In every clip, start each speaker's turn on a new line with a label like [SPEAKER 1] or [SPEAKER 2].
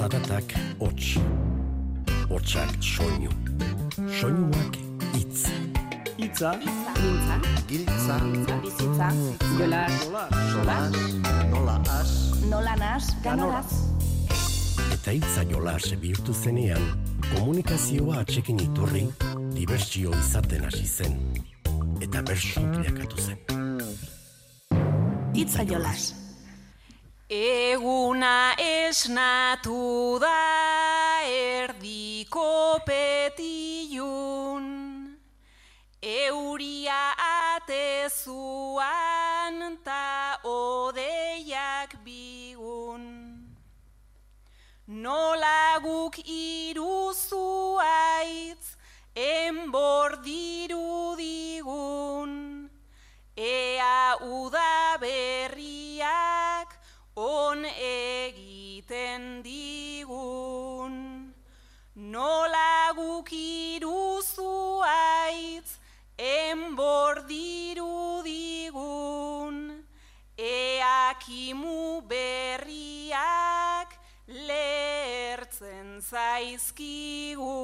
[SPEAKER 1] Zaratak hots. Hotsak soinu. Soinuak hitz.
[SPEAKER 2] Itza.
[SPEAKER 3] Mintza.
[SPEAKER 4] Giltza.
[SPEAKER 3] Bizitza. Jolas.
[SPEAKER 4] Solas. Nola as.
[SPEAKER 3] Nola nas. Ganoraz.
[SPEAKER 1] Eta hitza jolas bihurtu zenean, komunikazioa atxekin iturri, dibertsio izaten hasi zen. Eta bersu bilakatu zen.
[SPEAKER 3] Itza jolas.
[SPEAKER 5] Eguna esnatu da erdiko petilun, euria atezuan ta odeiak bigun. Nola guk iruzu aitz, enbor dirudigun, ea uda berriak on egiten digun. Nola guk iruzu aitz, enbor dirudigun, ea kimu berriak lertzen zaizkigu.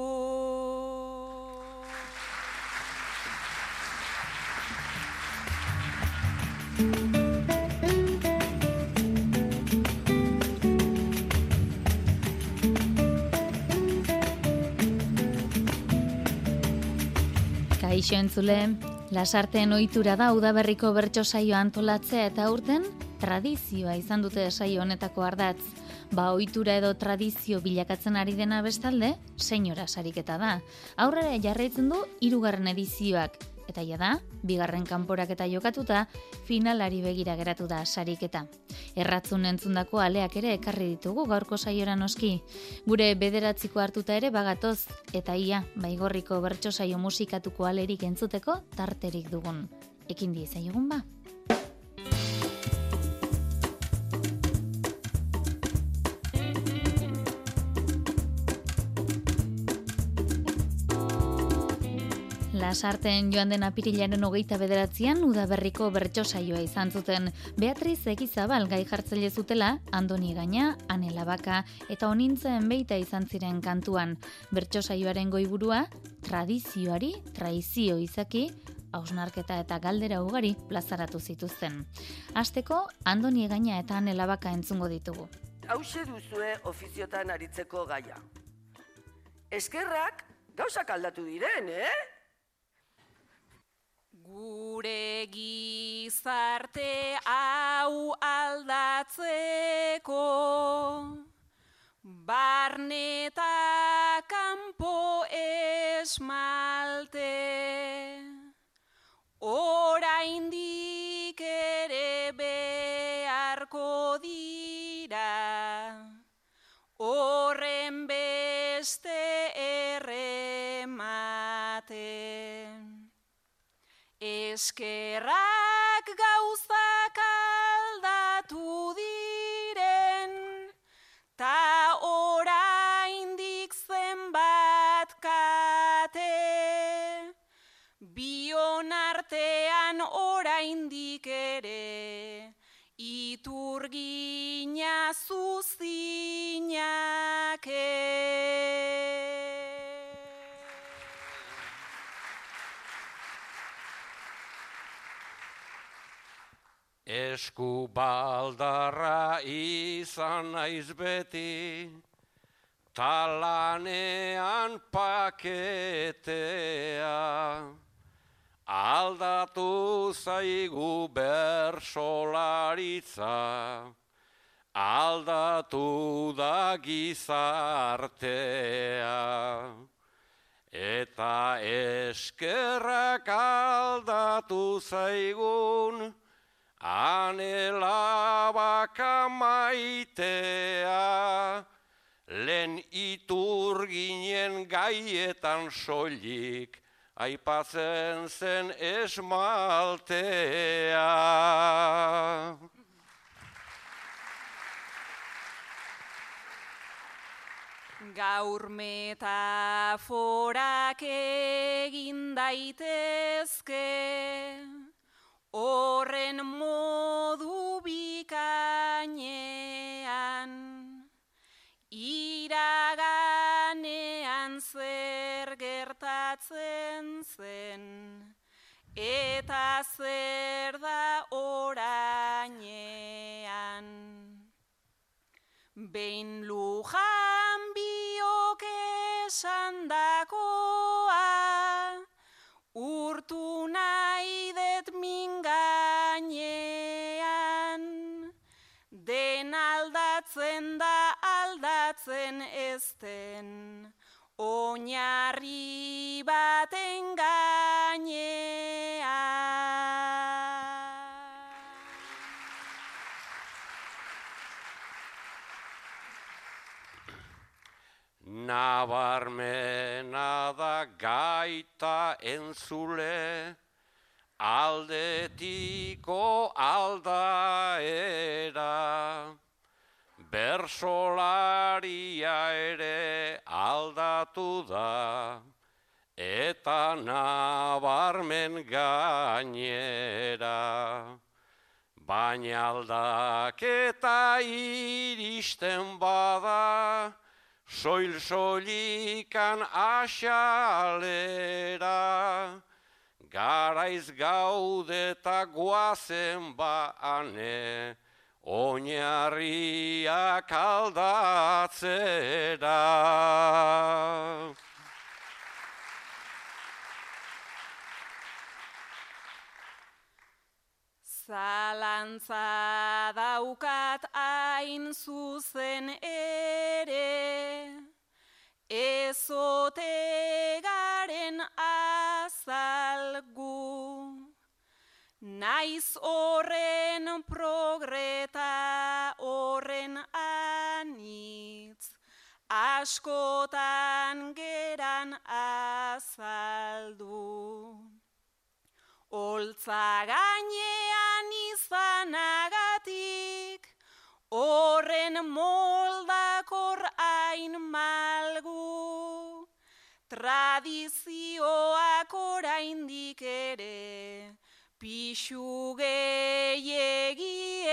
[SPEAKER 6] Kaixo entzule, lasarteen ohitura da udaberriko bertso saio antolatzea eta aurten tradizioa izan dute saio honetako ardatz. Ba ohitura edo tradizio bilakatzen ari dena bestalde, senyora sariketa da. Aurrera jarraitzen du hirugarren edizioak eta ja da, bigarren kanporaketa jokatuta, finalari begira geratu da sariketa. Erratzun entzundako aleak ere ekarri ditugu gaurko saiora noski. Gure bederatziko hartuta ere bagatoz, eta ia, baigorriko bertso saio musikatuko alerik entzuteko tarterik dugun. Ekin diezaiogun ba? Lasarten joan den apirilaren hogeita bederatzean udaberriko bertso saioa izan zuten. Beatriz Egizabal gai jartzaile zutela, Andoni Gaina, Anela Baka eta onintzen beita izan ziren kantuan. Bertso saioaren goiburua, tradizioari, traizio izaki, hausnarketa eta galdera ugari plazaratu zituzten. Asteko, Andoni Gaina eta Anela Baka entzungo ditugu.
[SPEAKER 7] hause duzue ofiziotan aritzeko gaia. Eskerrak gauzak aldatu diren, eh?
[SPEAKER 5] Gure gizarte hau aldatzeko. Barneta kanpo esmalte. Oraindik ere beharko dira. Horren beste Eskerrak
[SPEAKER 8] Esku baldarra izan naiz beti, talanean paketea. Aldatu zaigu bersolaritza, aldatu da gizartea. Eta eskerrak aldatu zaigun, Anela baka maitea, lehen itur ginen gaietan soilik, aipatzen zen esmaltea.
[SPEAKER 5] Gaur metaforak egin daitezke, Horren modu bikainean, iraganean zer gertatzen zen, eta zer da orainean. Behin lujan biok esan da, aldatzen da aldatzen ezten, oinarri baten gainean.
[SPEAKER 8] Nabarmena da gaita entzule, aldetiko aldaera. Bersolaria ere aldatu da, eta nabarmen gainera. Baina aldaketa iristen bada, soil-soilikan asalera. Garaiz gaudeta guazen baane, oinarriak aldatzera.
[SPEAKER 5] Zalantza daukat hain zuzen ere, ezote garen azalgu. Naiz horren progreta horren anitz, askotan geran azaldu. Oltza gainean izanagatik, horren moldakor hain malgu. Tradizioak oraindik ere, pixu gehiegi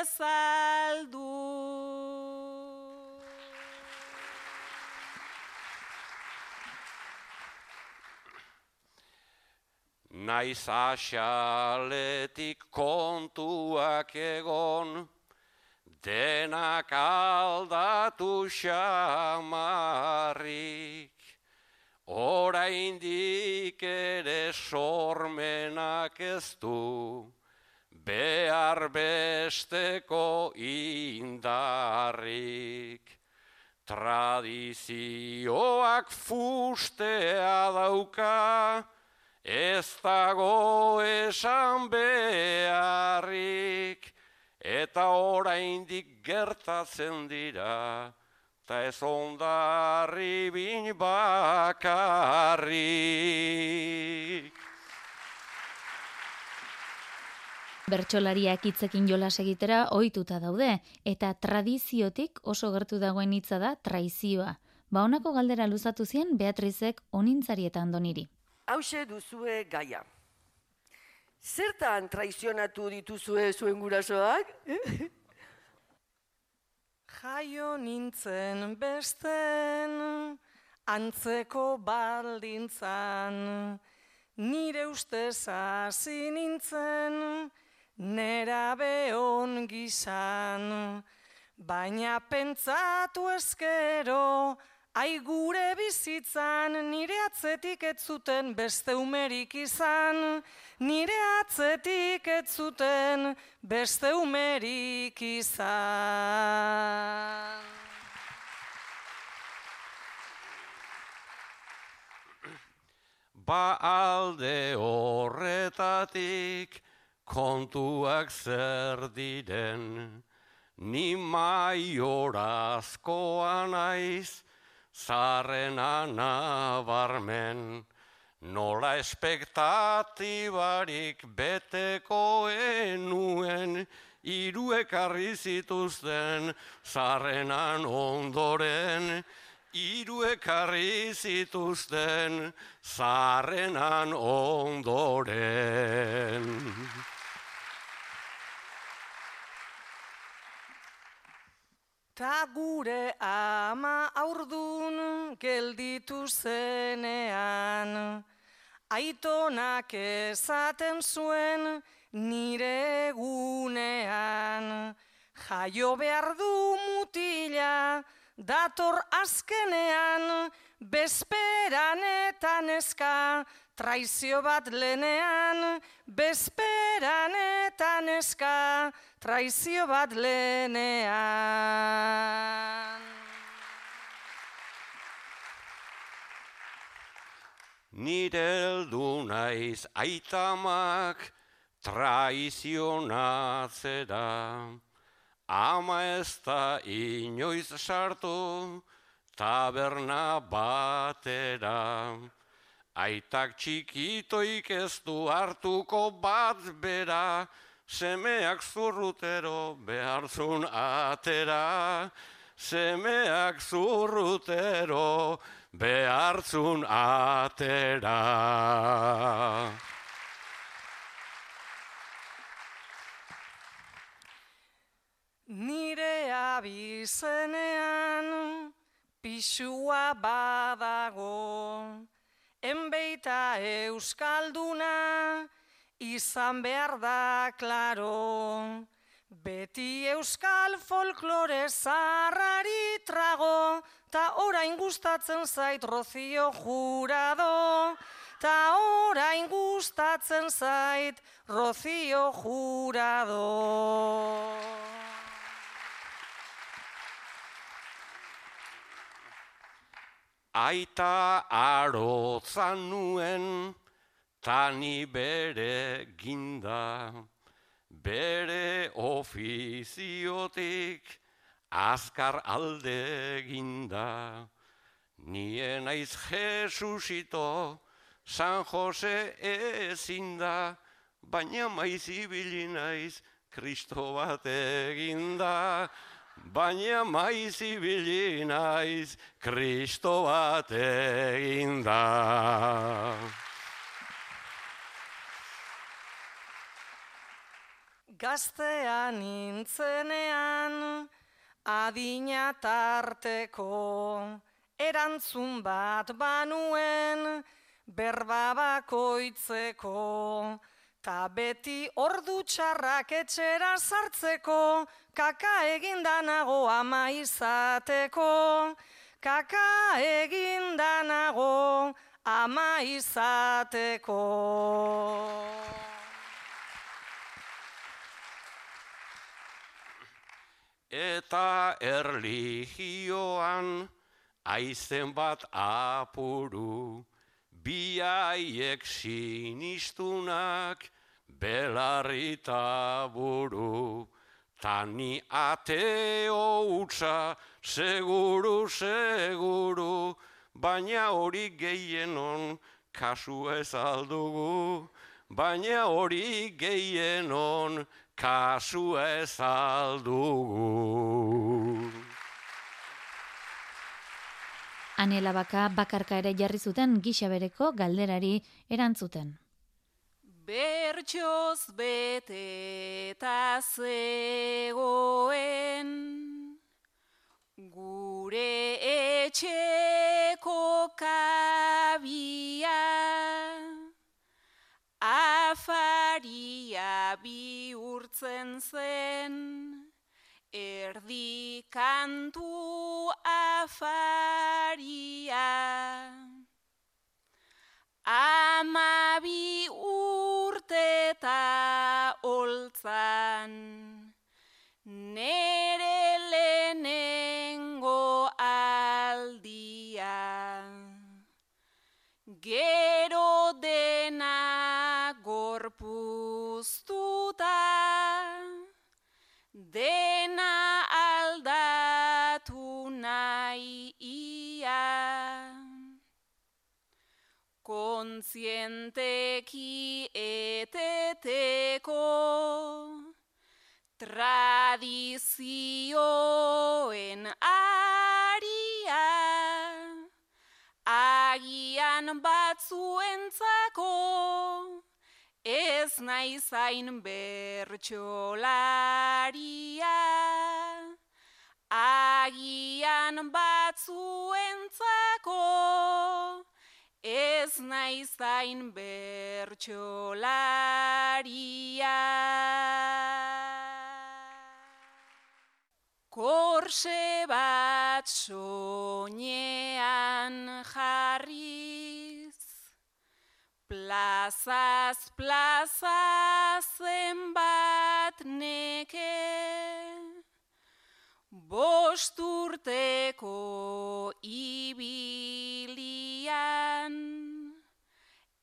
[SPEAKER 5] ezaldu.
[SPEAKER 8] Naiz asaletik kontuak egon, denak aldatu xamarrik. Oraindik ere sormenak ez du, behar besteko indarrik. Tradizioak fustea dauka, Ez dago esan beharrik, eta oraindik gertatzen dira, ta ez ondarri bin bakarrik.
[SPEAKER 6] Bertsolariak hitzekin jolas egitera ohituta daude eta tradiziotik oso gertu dagoen hitza da traizioa. Ba honako galdera luzatu zien Beatrizek onintzarietan doniri.
[SPEAKER 7] Hauxe duzue gaia. Zertan traizionatu dituzue zuen gurasoak?
[SPEAKER 2] Jaio nintzen besten, antzeko baldintzan, nire ustez hasi nintzen, nera behon gizan, baina pentsatu ezkero, Ai gure bizitzan nire atzetik ez zuten beste umerik izan, nire atzetik ez zuten beste umerik izan.
[SPEAKER 8] Ba alde horretatik kontuak zer diren, ni maiorazkoa naiz, zarrena nabarmen, nola espektatibarik beteko enuen, hiru ekarri zituzten zarrenan ondoren, hiru ekarri zituzten zarrenan ondoren.
[SPEAKER 2] Ta gure ama aurdun gelditu zenean. Aitonak ezaten zuen nire egunean. Jaio behar du mutila, dator azkenean, bezperan eta neska, traizio bat lenean, bezperan eta neska, traizio bat lenean.
[SPEAKER 8] Nire heldu naiz aitamak traizionatzera. Ama ez da inoiz sartu taberna batera. Aitak txikitoik ez du hartuko bat bera, semeak zurrutero behartzun atera. Semeak zurrutero behartzun atera.
[SPEAKER 2] Nire abizenean pisua badago, enbeita euskalduna izan behar da klaro. Beti euskal folklore zarrari trago, ta orain gustatzen zait rozio jurado, ta orain gustatzen zait rozio jurado.
[SPEAKER 8] Aita arotzan nuen, tani bere ginda, bere ofiziotik azkar alde ginda. Nien aiz Jesusito, San Jose ezinda, baina maiz ibili naiz Kristo bat eginda. Baina maiz ibili naiz Kristo bat eginda.
[SPEAKER 2] Gaztean nintzenean, adina tarteko, erantzun bat banuen, berba bakoitzeko, ta beti ordu txarrak etxera sartzeko, kaka egindanago ama izateko, kaka egindanago ama izateko.
[SPEAKER 8] Eta erligioan aizen bat apuru, biaiek sinistunak belarrita buru. Tani ateo utza, seguru, seguru, baina hori gehienon kasu ez aldugu. Baina hori gehienon kasu ez aldugu.
[SPEAKER 6] Aniela baka bakarka ere jarri zuten gisa bereko galderari erantzuten.
[SPEAKER 5] Bertxoz bete zegoen gure etxeko kabia afaria bihurtzen zen erdi kantu afaria. Amabi urte eta oltzan nere lehenengo aldia. Gero dena gorpuztuta dena kontzienteki eteteko. Tradizioen aria. Agian batzuentzako. Ez nahi zain bertxolaria agian batzuentzako ez naizain bertxolaria. Korse bat soñean jarriz, plazaz plaza zenbat neke, bosturteko ibilian,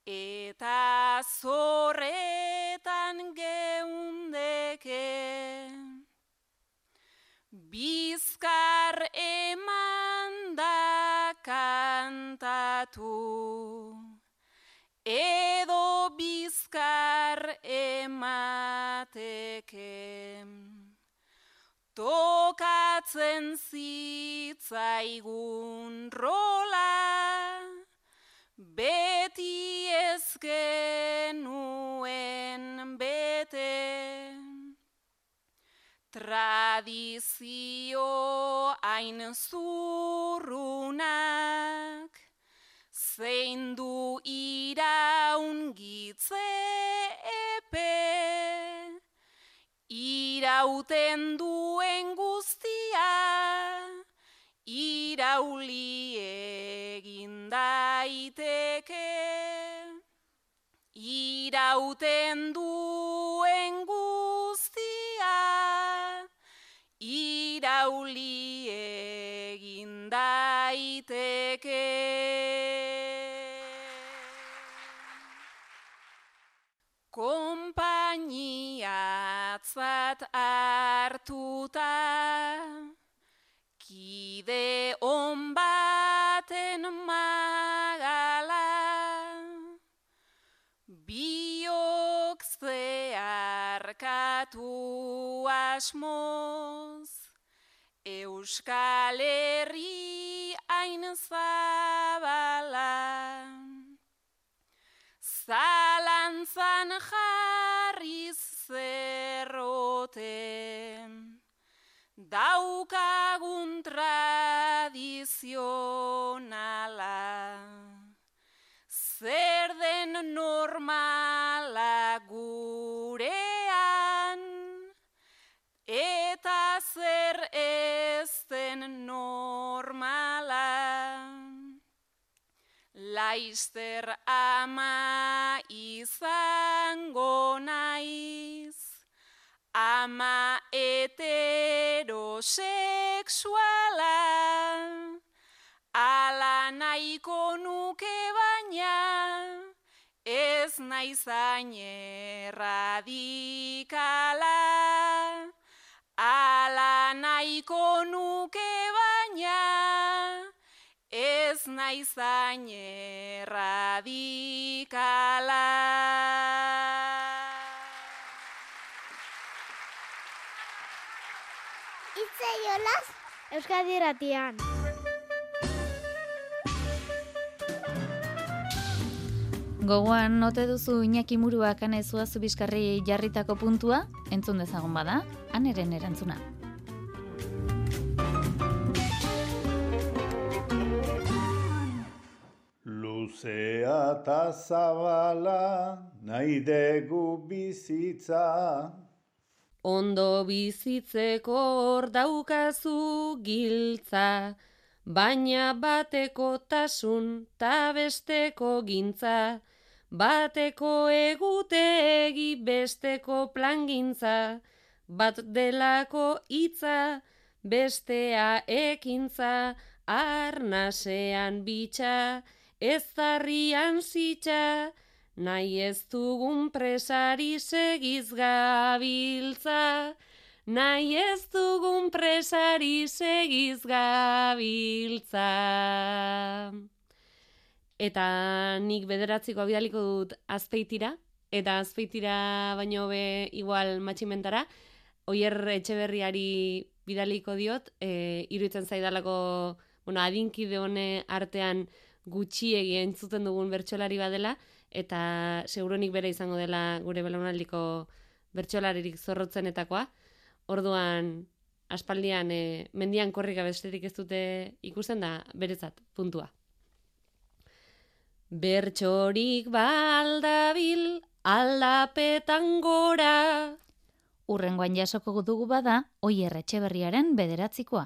[SPEAKER 5] eta zorretan geundeke. Bizkar eman da kantatu, edo bizkar emateke. Tokatzen zitzaigun rola, beti ezkenuen bete. Tradizio hain zurrunak, zein du iraungitze epe, irauten duen guztia, irauli egin daiteke. Irauten duen guztia, irauli egin daiteke. Kompainiatzat hartuta, kide on baten magala, biok zeharkatu asmoz, Euskal Herri hain zabala. Zalantzan jarriz zerrote, daukagun tradizionala. Zer den normala gurean, eta zer ez den normala. Laister ama izango naiz, ama heterosexuala, ala nahiko nuke baina, ez naizain erradikala. Ala nahiko nuke baina, ez naizain erradikala.
[SPEAKER 9] Itze jolas Euskadi Irratian.
[SPEAKER 6] Gogoan note duzu Iñaki Muruak anezua zubiskarri jarritako puntua, entzun dezagon bada, aneren erantzuna.
[SPEAKER 10] Luzea eta zabala nahi dugu bizitza.
[SPEAKER 11] Ondo bizitzeko hor daukazu giltza, baina bateko tasun ta besteko gintza, bateko egutegi besteko plangintza, bat delako hitza, bestea ekintza, arnasean bitxa, ez zarrian zitxa, nahi ez dugun presari segiz gabiltza, nahi ez dugun presari segiz gabiltza. Eta nik bederatziko bidaliko dut azpeitira, eta azpeitira baino be igual matximentara, oier etxeberriari bidaliko diot, e, iruditzen zaidalako, bueno, adinkide hone artean gutxiegi entzuten dugun bertsolari badela, eta seguronik bere izango dela gure belaunaldiko bertsolaririk zorrotzenetakoa. Orduan, aspaldian e, mendian korrika besterik ez dute ikusten da beretzat puntua. Bertxorik baldabil aldapetan gora.
[SPEAKER 6] Urrengoan jasoko dugu bada, oier etxeberriaren bederatzikoa.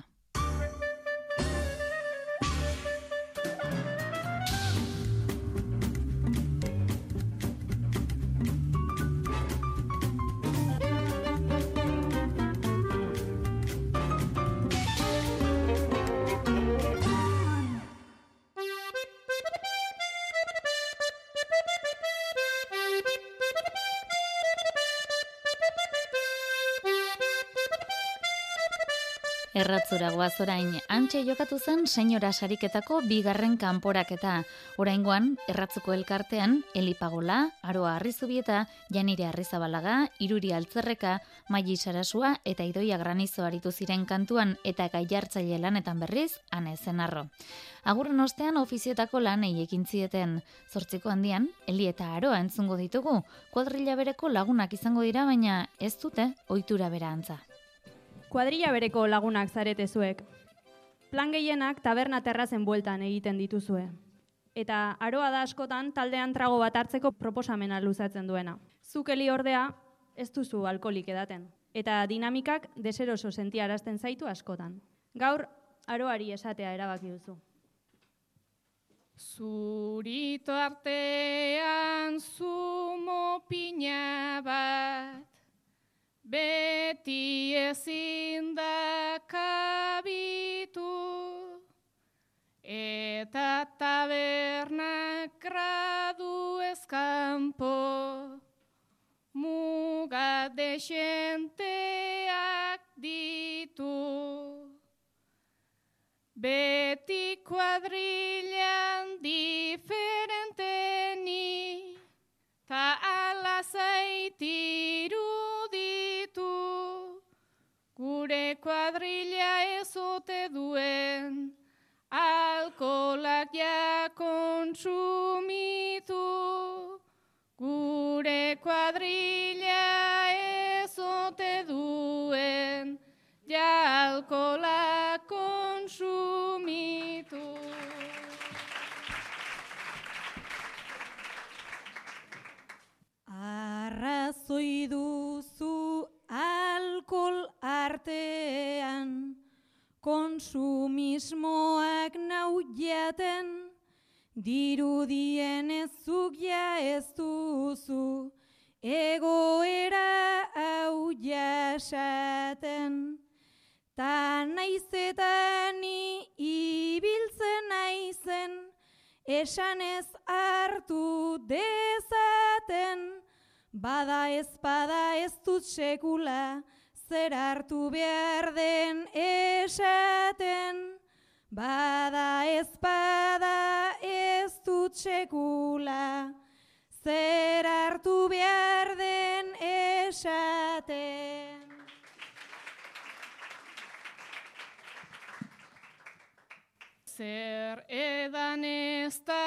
[SPEAKER 6] Erratzura goaz orain, antxe jokatu zen senyora sariketako bigarren kanporaketa. Oraingoan, erratzuko elkartean, Elipagola, Aroa Arrizubieta, Janire Arrizabalaga, Iruri Altzerreka, Maili Sarasua eta Idoia Granizo aritu ziren kantuan eta gaiartzaile lanetan berriz, ane zenarro. Agurren ostean ofizioetako lanei ekin zieten. Zortziko handian, Eli eta Aroa entzungo ditugu, kuadrilla bereko lagunak izango dira, baina ez dute ohitura bera antza
[SPEAKER 12] kuadrilla bereko lagunak zarete zuek. Plan gehienak taberna terrazen bueltan egiten dituzue. Eta aroa da askotan taldean trago bat hartzeko proposamena luzatzen duena. Zukeli ordea ez duzu alkolik edaten. Eta dinamikak deseroso sentiarazten zaitu askotan. Gaur, aroari esatea erabaki duzu.
[SPEAKER 13] Zurito artean zumo pina bat beti ezin da kabitu, eta tabernak gradu ezkampo, muga desenteak ditu. Beti kuadrilan diferenteni, ta ala zaitiru ezote duen, alkolak ja kontsumitu. Gure kuadrilla ezote duen, ja alkolak
[SPEAKER 12] konsumismoak nau jaten dirudien ez zugia ez duzu egoera hau jasaten. Ta naizetani ibiltzen naizen esan ez hartu dezaten. Bada ez bada ez dut sekula, zer hartu behar den esaten. Bada ez bada ez dut sekula, zer hartu behar den esaten.
[SPEAKER 13] Zer edan ez da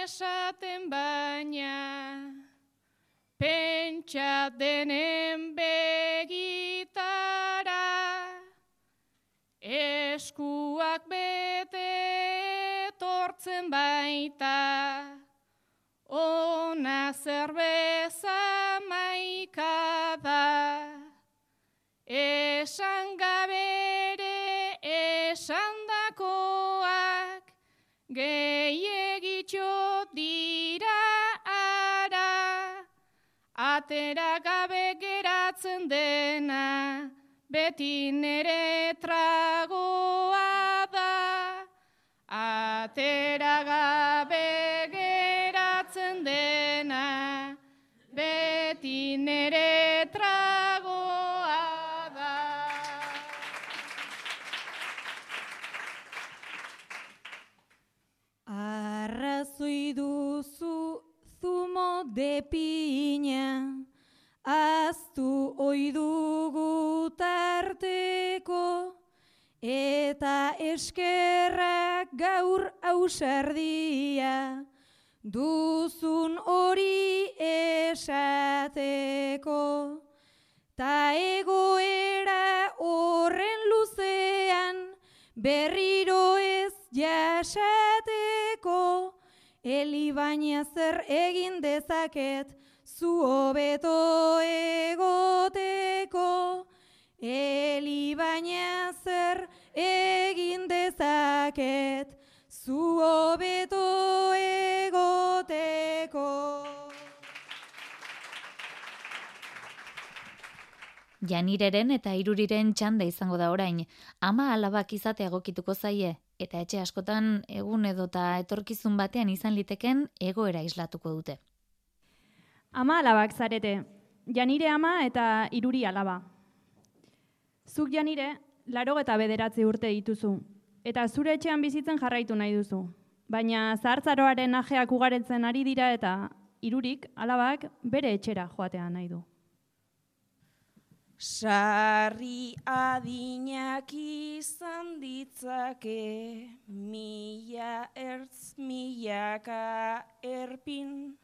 [SPEAKER 13] esaten baina, pentsa denen etortzen baita, ona zerbeza maikada, esan gabere esan dakoak, gehiagitxo dira atera gabe geratzen dena, beti nere tragoa Atera gabe geratzen dena, beti nere tragoa da.
[SPEAKER 12] Arrazoi duzu zumo de piña, aztu oidugu tarteko, eta eskerrak gaur ausardia, duzun hori esateko, ta egoera horre berriro ez jasateko, Eli baina zer egin dezaket, zu hobeto egoteko. Eli baina zer egin dezaket, zu hobeto egoteko.
[SPEAKER 6] Janireren eta iruriren txanda izango da orain, ama alabak izate egokituko zaie, eta etxe askotan egun edota etorkizun batean izan liteken egoera islatuko dute.
[SPEAKER 12] Ama alabak zarete, janire ama eta iruri alaba. Zuk janire, laro eta bederatzi urte dituzu, eta zure etxean bizitzen jarraitu nahi duzu. Baina zahartzaroaren ajeak ugaretzen ari dira eta irurik alabak bere etxera joatea nahi du.
[SPEAKER 14] Sarri adinak izan ditzake, mila ertz milaka erpin,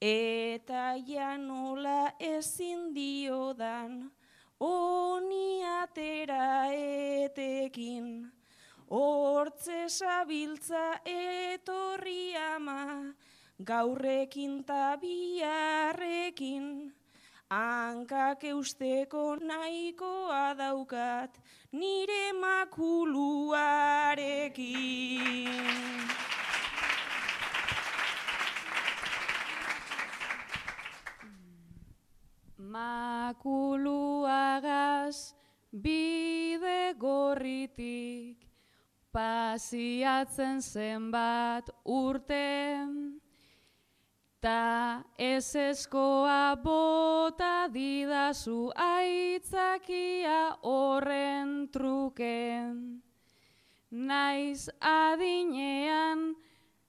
[SPEAKER 14] eta janola ezin diodan, oni atera etekin. Hortze sabiltza etorri ama, gaurrekin tabiarrekin. Hankak eusteko nahikoa daukat, nire makuluarekin.
[SPEAKER 15] Makuluagaz bide gorritik, pasiatzen zenbat urte, Ta ez eskoa bota didazu aitzakia horren truke. Naiz adinean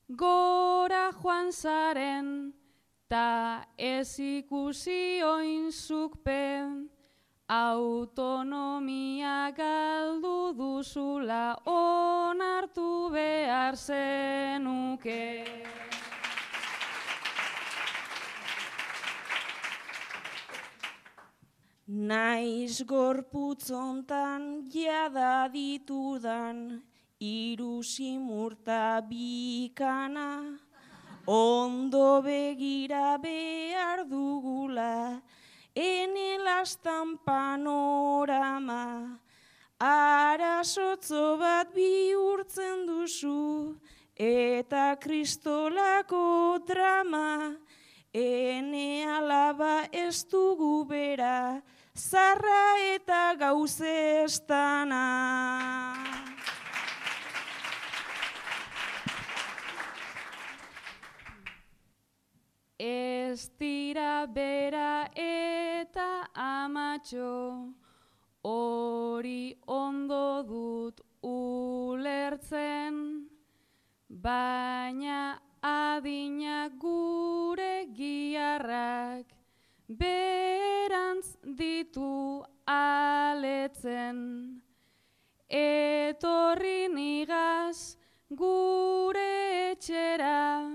[SPEAKER 15] gora joan zaren, ta ez ikusi oinzukpe. Autonomia galdu duzula onartu behar zenuke.
[SPEAKER 14] Naiz gorputzontan jada ditudan, iru simurta bikana, ondo begira behar dugula, ene lastan panorama, arasotzo bat bihurtzen duzu, eta kristolako drama, ene alaba ez dugu bera, zarra eta gauzestana.
[SPEAKER 15] Ez dira bera eta amatxo, hori ondo dut ulertzen, baina adina gure giarrak, berantz ditu aletzen. Etorri nigaz gure etxera,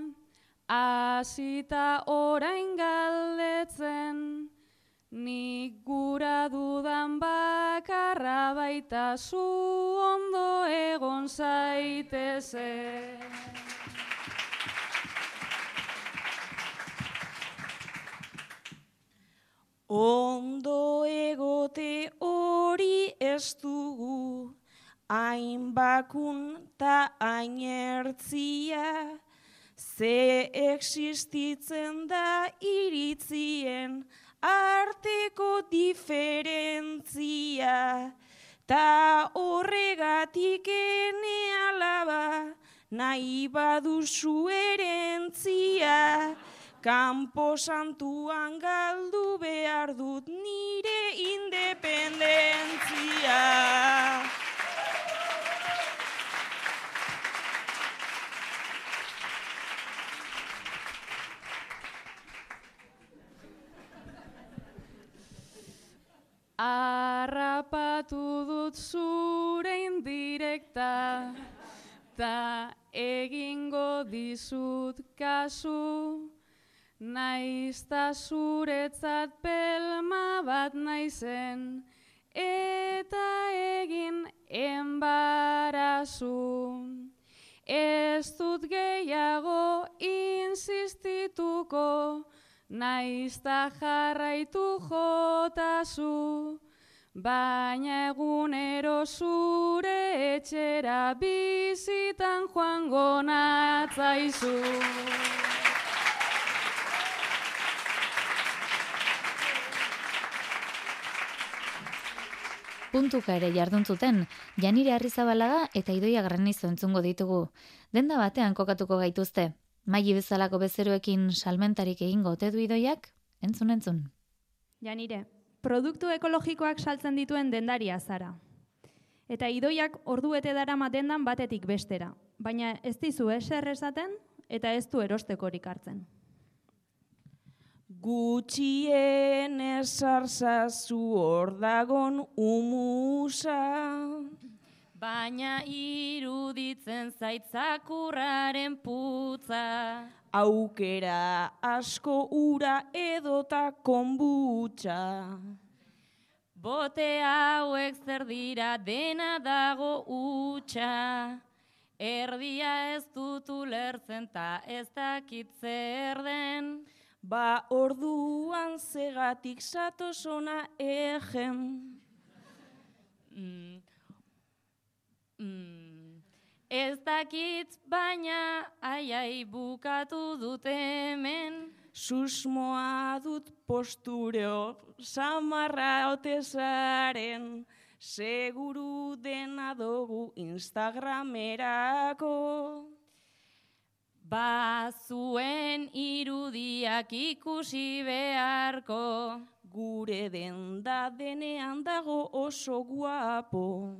[SPEAKER 15] azita orain galdetzen. Nik gura dudan bakarra baita zu ondo egon zaitezen.
[SPEAKER 14] Ondo egote hori ez dugu, hain bakun ta hain ertzia, ze existitzen da iritzien arteko diferentzia, ta horregatik ene alaba, nahi baduzu erentzia, Kampo santuan galdu behar dut nire independentzia.
[SPEAKER 15] Arrapatu dut zure indirekta, ta egingo dizut kasu, naizta zuretzat pelma bat naizen, eta egin enbara
[SPEAKER 16] kasu. Ez dut gehiago insistituko, naizta jarraitu jotazu. Baina egunero zure etxera bizitan joango natzaizu.
[SPEAKER 6] Puntuka ere jardun zuten, Janire Arrizabalaga eta Idoia Granizo entzungo ditugu. Denda batean kokatuko gaituzte. Maili bezalako bezeroekin salmentarik egingo ote du Idoiak? Entzun entzun.
[SPEAKER 17] Janire, produktu ekologikoak saltzen dituen dendaria zara. Eta idoiak ordu bete darama dendan batetik bestera. Baina ez dizu eser esaten eta ez du erostekorik hartzen.
[SPEAKER 14] Gutxien esarzazu hor dagon umusa.
[SPEAKER 16] Baina iruditzen zaitzakurraren putza.
[SPEAKER 14] Aukera asko ura edota konbutxa.
[SPEAKER 16] Bote hauek zer dira dena dago utxa. Erdia ez dut ulertzen ta ez dakit zer den.
[SPEAKER 14] Ba orduan zegatik satosona egen.
[SPEAKER 16] Mm. Mm. Ez dakit baina aiai bukatu dut hemen.
[SPEAKER 14] Susmoa dut postureo samarra otezaren. Seguru dena dugu Instagramerako.
[SPEAKER 16] Ba zuen irudiak ikusi beharko.
[SPEAKER 14] Gure denda denean dago oso guapo.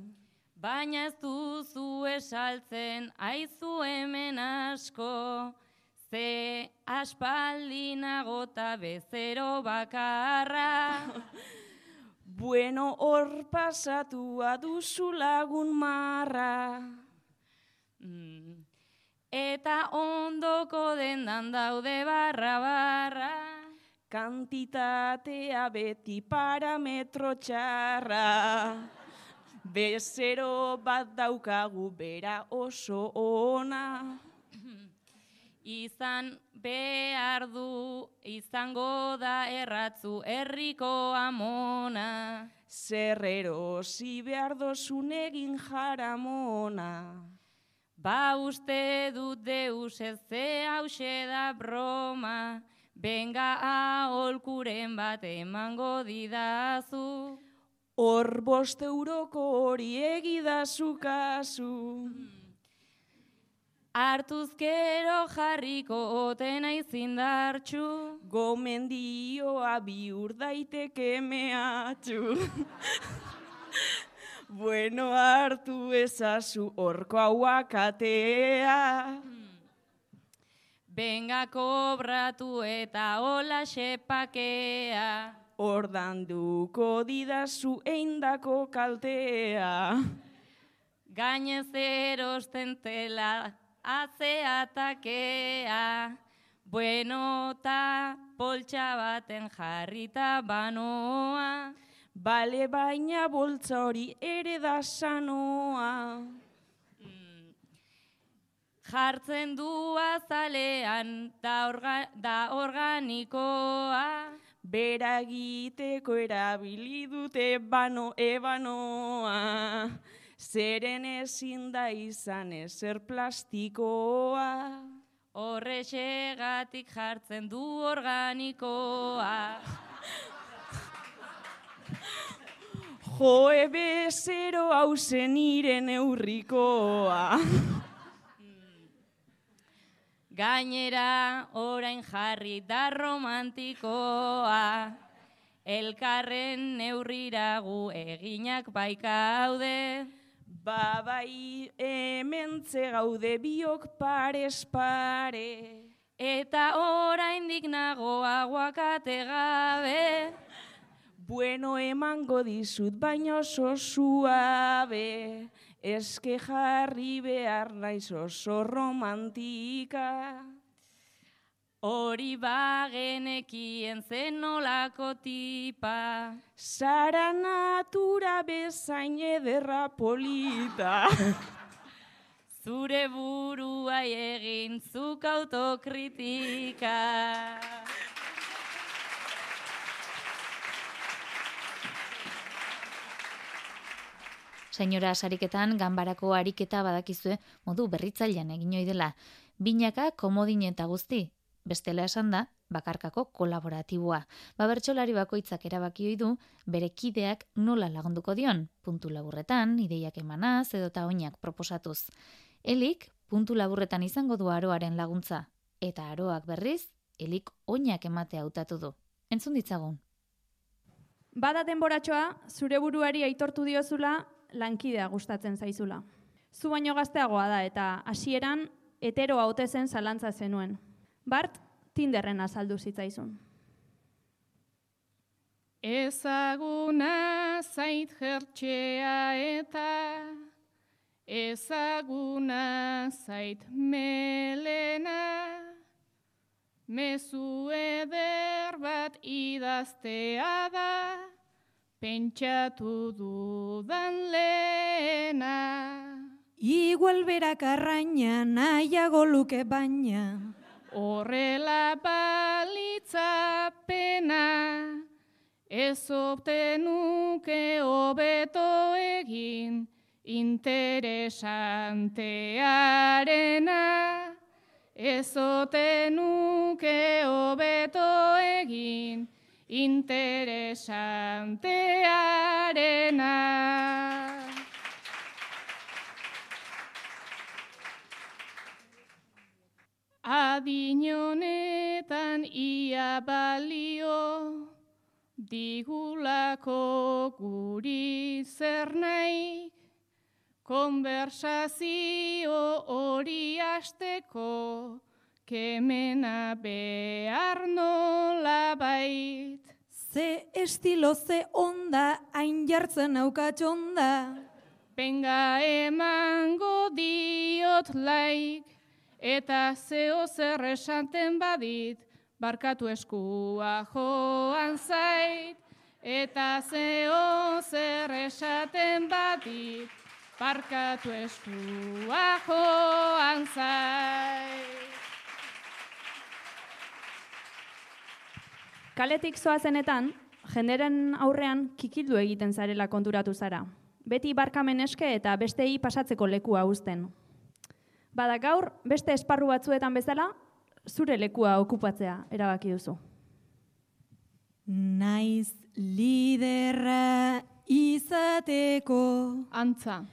[SPEAKER 16] Baina ez duzu esaltzen aizu hemen asko. Ze aspaldi nagota bezero bakarra.
[SPEAKER 14] Bueno, hor pasatua duzu lagun marra.
[SPEAKER 16] Mm. Eta ondoko dendan daude barra barra.
[SPEAKER 14] Kantitatea beti parametro txarra. Bezero bat daukagu bera oso ona.
[SPEAKER 16] Izan behar du, izango da erratzu herriko amona.
[SPEAKER 14] Zerrero zi behar dozun egin jaramona.
[SPEAKER 16] Ba uste dut deus ez ze hause da broma, benga aholkuren bat emango didazu.
[SPEAKER 14] Hor bost euroko hori egidazu kasu.
[SPEAKER 16] Artuzkero jarriko otena izindartxu.
[SPEAKER 14] Gomendioa biur daiteke mehatxu. bueno, hartu ezazu horko hauakatea.
[SPEAKER 16] Benga kobratu eta hola xepakea.
[SPEAKER 14] Ordanduko didazu eindako kaltea.
[SPEAKER 16] Gainez erosten tela atzeatakea. Bueno ta poltsa baten jarrita banoa.
[SPEAKER 14] Bale baina boltza hori ere da sanoa.
[SPEAKER 16] Jartzen du azalean da, orga, da organikoa.
[SPEAKER 14] Bera egiteko erabili dute bano ebanoa. Zeren ezin da izan ezer plastikoa.
[SPEAKER 16] Horrexegatik jartzen du organikoa.
[SPEAKER 14] Joe bezero hausen iren eurrikoa.
[SPEAKER 16] Gainera orain jarri da romantikoa. Elkarren neurriragu eginak baikaude.
[SPEAKER 14] Ba bai hemen gaude biok pares pare.
[SPEAKER 16] Eta oraindik nago aguakate gabe.
[SPEAKER 14] Bueno emango dizut baina oso suabe. Eske jarri behar naiz oso romantika.
[SPEAKER 16] Hori bagenekien zen nolako tipa.
[SPEAKER 14] Zara natura bezain ederra polita.
[SPEAKER 5] zure burua egin zuk autokritika.
[SPEAKER 6] Senyora sariketan ganbarako ariketa badakizue modu berritzailean egin ohi dela. Binaka komodin eta guzti. Bestela esan da, bakarkako kolaboratiboa. Ba bertsolari bakoitzak erabaki ohi du bere kideak nola lagunduko dion, puntu laburretan, ideiak emanaz edota oinak proposatuz. Elik puntu laburretan izango du aroaren laguntza eta aroak berriz elik oinak emate hautatu du. Entzun ditzagun.
[SPEAKER 17] Bada denboratxoa, zure buruari aitortu diozula lankidea gustatzen zaizula. Zu baino gazteagoa da eta hasieran heteroa ote zen zalantza zenuen. Bart, Tinderren azaldu zitzaizun.
[SPEAKER 13] Ezaguna zait jertxea eta ezaguna zait melena mezu eder bat idaztea da pentsatu dudan lehena.
[SPEAKER 12] Igual berak arraina nahiago luke baina.
[SPEAKER 13] Horrela balitza pena, ez obtenuke hobeto egin interesantearena. Ez obtenuke hobeto egin interesantearena. Adinonetan ia balio, digulako guri zer nahi, konversazio hori asteko, kemena behar nola bait.
[SPEAKER 12] Ze estilo ze onda, hain jartzen aukatxonda.
[SPEAKER 13] Benga emango diot laik, eta zeo zer esanten badit, barkatu eskua joan zait, eta zeo zer esaten badit, barkatu eskua joan zait.
[SPEAKER 17] Kaletik zoazenetan, jenderen aurrean kikildu egiten zarela konturatu zara. Beti barkamen eske eta bestei pasatzeko lekua uzten. Bada gaur, beste esparru batzuetan bezala, zure lekua okupatzea erabaki duzu.
[SPEAKER 12] Naiz liderra izateko
[SPEAKER 13] Antza.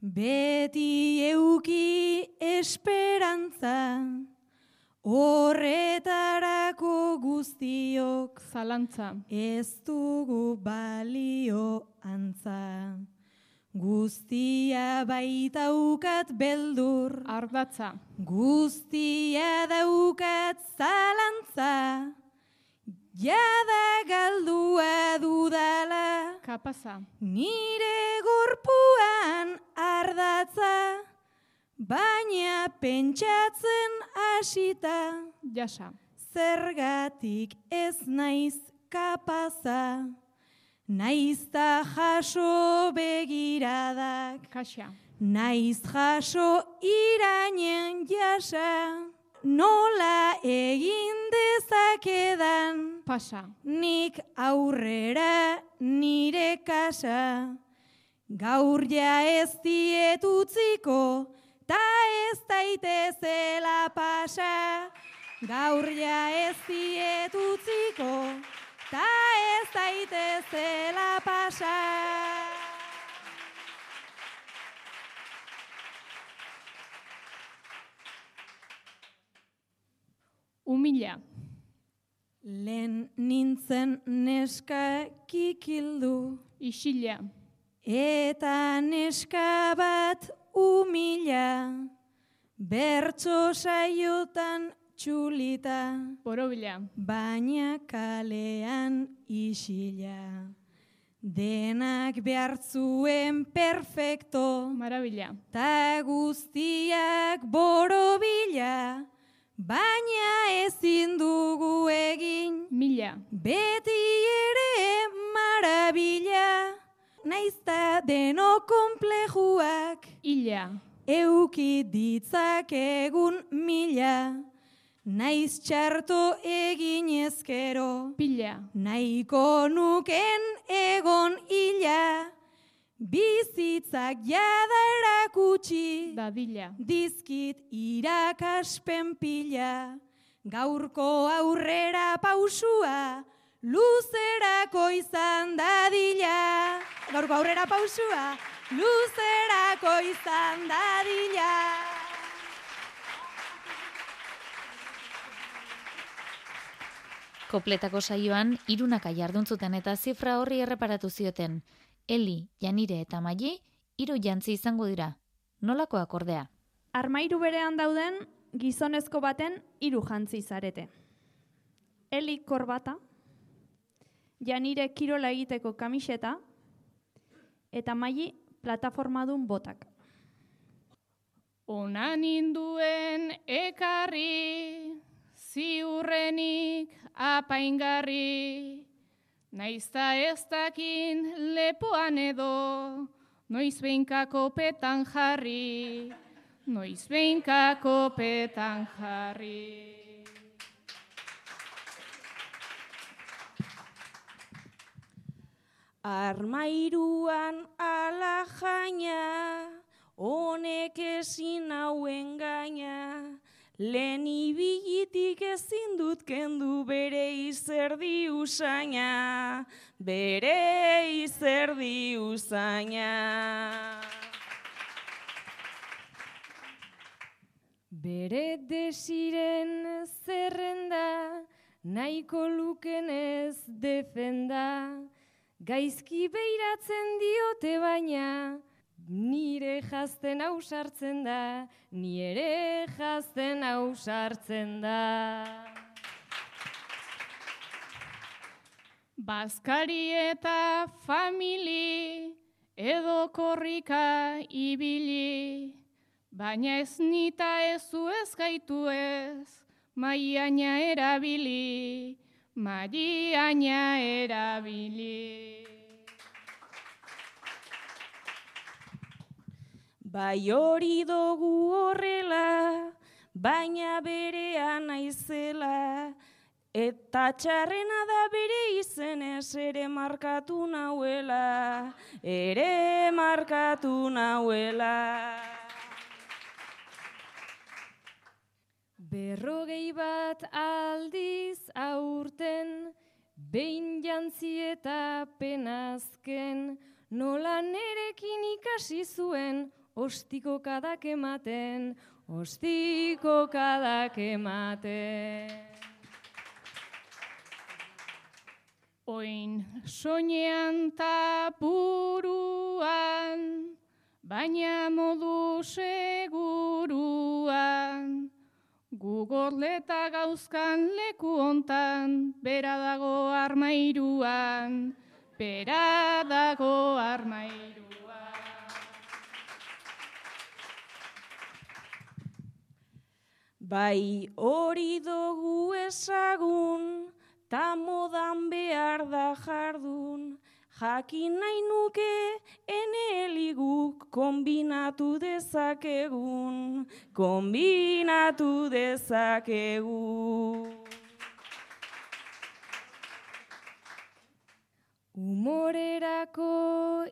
[SPEAKER 12] beti euki esperantza horretarako guztiok
[SPEAKER 13] Zalantza.
[SPEAKER 12] ez dugu balio antza. Guztia baitaukat beldur,
[SPEAKER 13] Ardatza.
[SPEAKER 12] guztia daukat zalantza, jada galdua dudala,
[SPEAKER 13] Kapaza.
[SPEAKER 12] nire gorpuan ardatza, baina pentsatzen hasita,
[SPEAKER 13] Jasa.
[SPEAKER 12] zergatik ez naiz kapaza. Naizta jaso begiradak,
[SPEAKER 13] Kaxa.
[SPEAKER 12] naiz jaso irainen jasa, nola egin dezakedan,
[SPEAKER 13] Pasa.
[SPEAKER 12] nik aurrera nire kasa. Gaur ja ez diet utziko, ta ez daitezela pasa. Gaur ja ez diet utziko, ta ez daitezela pasa.
[SPEAKER 13] Humila.
[SPEAKER 12] Lehen nintzen neska kikildu,
[SPEAKER 13] Isila.
[SPEAKER 12] eta neska bat umila, bertso saiotan txulita,
[SPEAKER 13] Borobila.
[SPEAKER 12] baina kalean isila. Denak behartzuen perfecto,
[SPEAKER 13] Marabila.
[SPEAKER 12] ta guztiak borobila, baina ezin dugu egin,
[SPEAKER 13] Mila.
[SPEAKER 12] beti ere marabila, naizta deno komplejuak,
[SPEAKER 13] Ila.
[SPEAKER 12] euki ditzakegun mila, naiz txarto egin ezkero,
[SPEAKER 13] pila,
[SPEAKER 12] nahiko nuken egon ila, bizitzak jada erakutsi,
[SPEAKER 13] dadila,
[SPEAKER 12] dizkit irakaspen pila, gaurko aurrera pausua, luzerako izan dadila. Gaurko aurrera pausua, luzerako izan dadila.
[SPEAKER 6] Kopletako saioan, irunaka jarduntzuten eta zifra horri erreparatu zioten. Eli, Janire eta Maili, hiru jantzi izango dira. Nolako akordea?
[SPEAKER 17] Armairu berean dauden gizonezko baten hiru jantzi zarete. Eli korbata, Janire kirola egiteko kamiseta eta Maili plataformadun botak.
[SPEAKER 13] Ona ninduen ekarri, ziurrenik apaingarri, naizta ez dakin lepoan edo, noiz behinkako petan jarri, noiz behinkako petan jarri.
[SPEAKER 14] Armairuan ala jaina, honek ezin hauen gaina, lehen ibilitik ezin dut kendu bere izerdi usaina, bere izerdi usaina.
[SPEAKER 12] Bere desiren zerrenda, nahiko lukenez defenda, gaizki beiratzen diote baina, nire jazten ausartzen da, nire jazten ausartzen da.
[SPEAKER 13] Bazkari eta famili, edo korrika ibili, baina ez nita ez zu ez gaitu ez, maiaina erabili, maiaina erabili.
[SPEAKER 14] Bai hori dugu horrela, baina berean naizela, eta txarrena da bere izenez ere markatu nauela, ere markatu nauela.
[SPEAKER 12] Berrogei bat aldiz aurten, behin jantzi eta penazken, nola nerekin ikasi zuen, ostiko kadak ematen, ostiko kadak ematen.
[SPEAKER 13] Oin soinean ta buruan, baina modu seguruan, gugorleta gauzkan leku hontan, bera dago armairuan, bera dago armairuan.
[SPEAKER 14] Bai hori dugu ezagun, ta modan behar da jardun, jakin nahi nuke eneliguk kombinatu dezakegun, kombinatu dezakegun.
[SPEAKER 12] Humorerako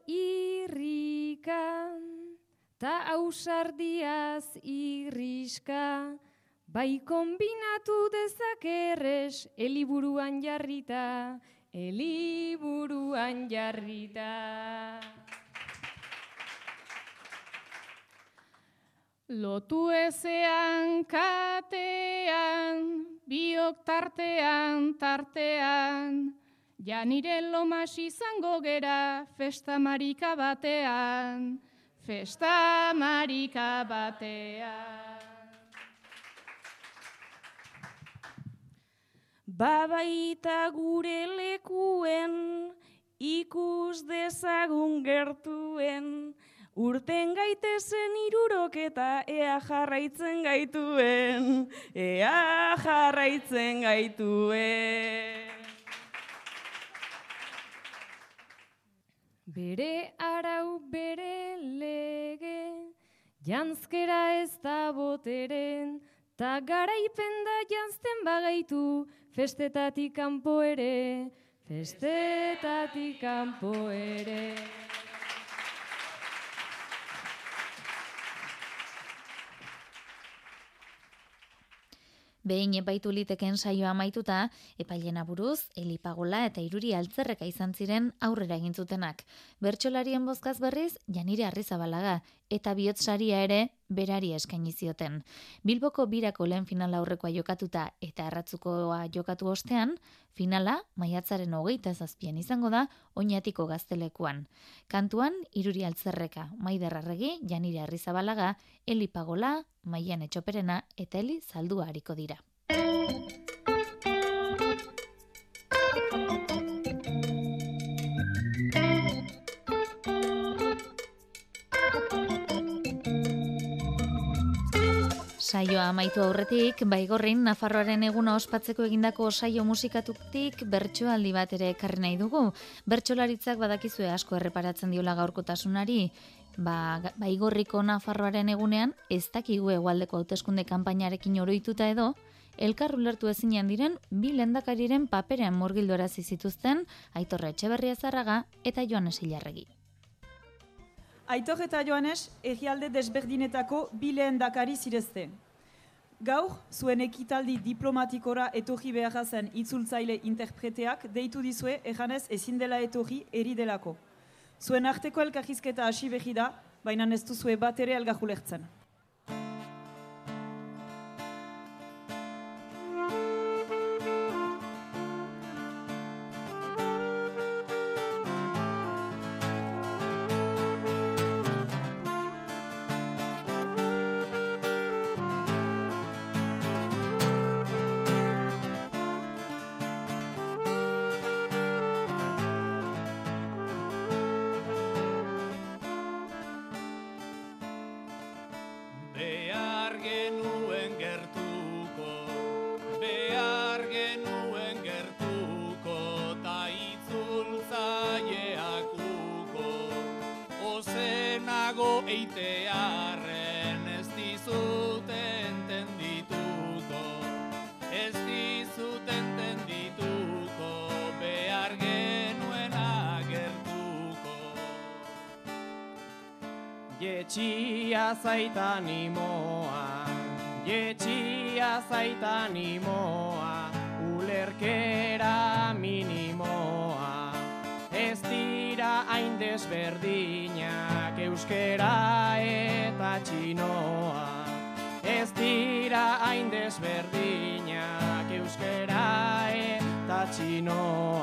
[SPEAKER 12] irrikan, ta ausardiaz irriska, bai kombinatu dezakerrez, eliburuan jarrita, eliburuan jarrita.
[SPEAKER 13] Lotu ezean katean, biok tartean, tartean, janire lomas izango gera festa marika batean, festa marika batean.
[SPEAKER 14] Babaita gure lekuen, ikus dezagun gertuen, urten gaitezen irurok eta ea jarraitzen gaituen, ea jarraitzen gaituen.
[SPEAKER 12] Bere arau bere lege, Janzkera ez da boteren, ta garaipen da janzten bagaitu, festetatik kanpo ere, festetatik kanpo ere.
[SPEAKER 6] Behin epaitu liteken saioa amaituta, epailena buruz, elipagola eta iruri altzerreka izan ziren aurrera egin zutenak. Bertsolarien bozkaz berriz, janire arrizabalaga, eta bihotz saria ere berari eskaini zioten. Bilboko birako lehen finala aurrekoa jokatuta eta erratzukoa jokatu ostean, finala maiatzaren hogeita zazpian izango da oinatiko gaztelekuan. Kantuan, iruri altzerreka, maider arregi, janire arrizabalaga, elipagola, maian etxoperena eta heli zaldua hariko dira. Saioa amaitu aurretik, baigorrin Nafarroaren eguna ospatzeko egindako saio musikatutik bertsoaldi bat ere ekarri nahi dugu. Bertsolaritzak badakizue asko erreparatzen diola gaurkotasunari, ba, baigorriko Nafarroaren egunean ez dakigu egualdeko hauteskunde kanpainarekin oroituta edo, elkar ulertu ezinean diren bi lendakariren paperean murgildorazi zituzten Aitorre Etxeberria Zarraga eta Joanes Ilarregi.
[SPEAKER 18] Aitor eta Joanes egialde desberdinetako bileen dakari zirezte. Gaur, zuen ekitaldi diplomatikora etorri beharra zen itzultzaile interpreteak deitu dizue ejanez ezin dela etorri eri delako. Zuen arteko elkarrizketa hasi behi da, baina ez duzue bat ere elgajulertzen.
[SPEAKER 19] Jetxia zaitan imoa, jetxia zaitan imoa, ulerkera minimoa. Ez dira hain desberdinak euskera eta txinoa. Ez dira hain desberdinak euskera eta txinoa.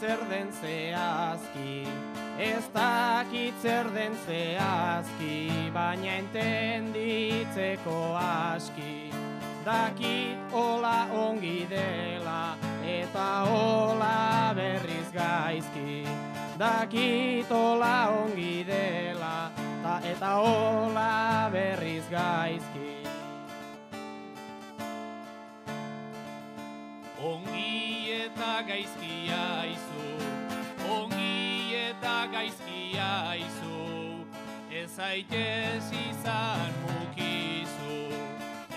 [SPEAKER 19] Zer den zehazki, ez dakit zer den zehazki, baina entenditzeko aski. Dakit hola ongi dela, eta hola berriz gaizki. Dakit hola ongi dela, ta eta hola berriz gaizki.
[SPEAKER 20] Ongi eta gaizki aizu, ongi eta gaizki aizu, ez aitez izan mukizu,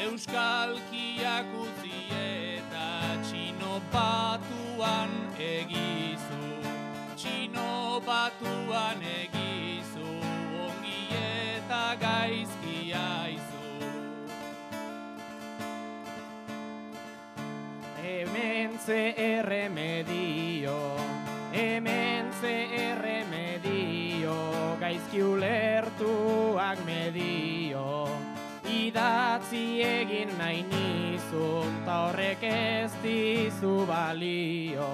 [SPEAKER 20] euskalkiak utzi eta txino batuan egizu, txino batuan egizu,
[SPEAKER 19] ze erremedio, hemen ze erremedio, gaizki ulertuak medio. Idatzi egin nahi nizun, ta horrek ez dizu balio.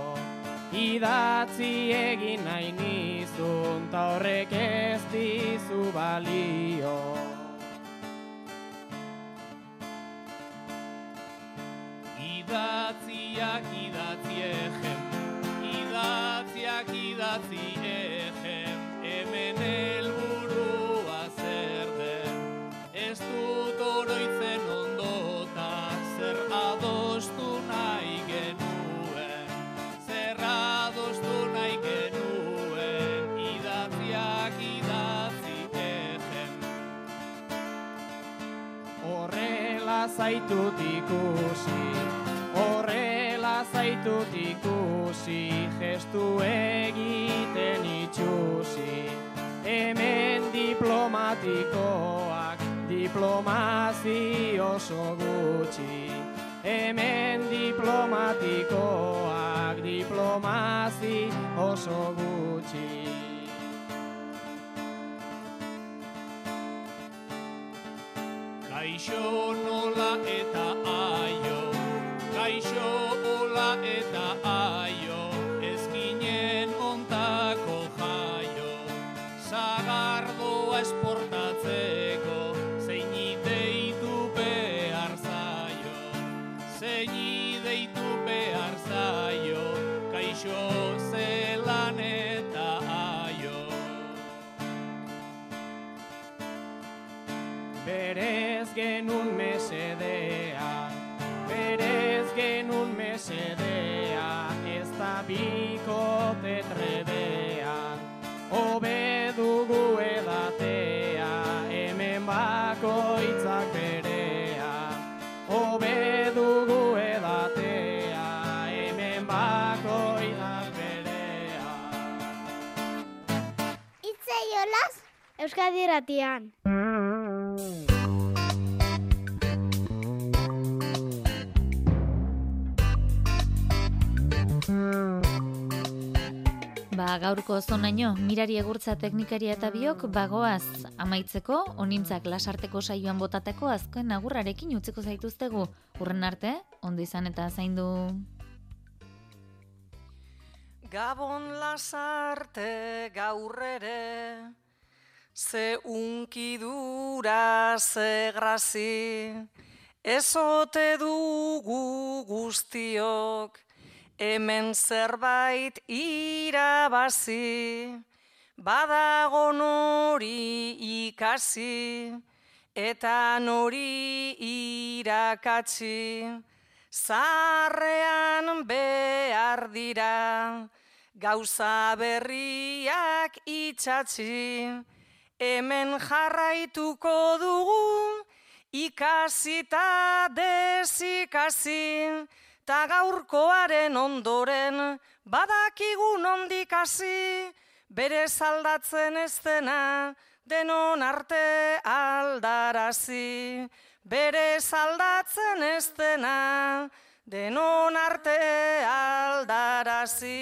[SPEAKER 19] Idatzi egin nahi nizun, ta horrek ez dizu balio.
[SPEAKER 20] Idatziak idatzi egen, idatziak idatzi egen, hemen helburua zer den. Ez dut oroitzen ondota, zer adostu nahi genuen, zer adostu nahi genuen, idatziak idatzi egen.
[SPEAKER 19] Horrela zaitut ikusi, horrela zaitut ikusi, gestu egiten itxusi. Hemen diplomatikoak, diplomazi oso gutxi. Hemen diplomatikoak, diplomazi oso gutxi.
[SPEAKER 20] Kaixo nola eta
[SPEAKER 9] Euskadi irratian.
[SPEAKER 6] Ba, gaurko zonaino, mirari egurtza teknikaria eta biok bagoaz amaitzeko, onintzak lasarteko saioan botateko azken agurrarekin utziko zaituztegu. Urren arte, ondo izan eta zaindu.
[SPEAKER 2] Gabon lasarte gaur ere, ze unkidura ze grazi, ezote dugu guztiok, hemen zerbait irabazi, badago nori ikasi, eta nori irakatsi, zarrean behar dira, gauza berriak itxatzi, hemen jarraituko dugu, ikasita desikasi, ta gaurkoaren ondoren, badakigu nondik hasi, bere saldatzen ez dena, denon arte aldarazi. Bere saldatzen ez dena, denon arte aldarazi.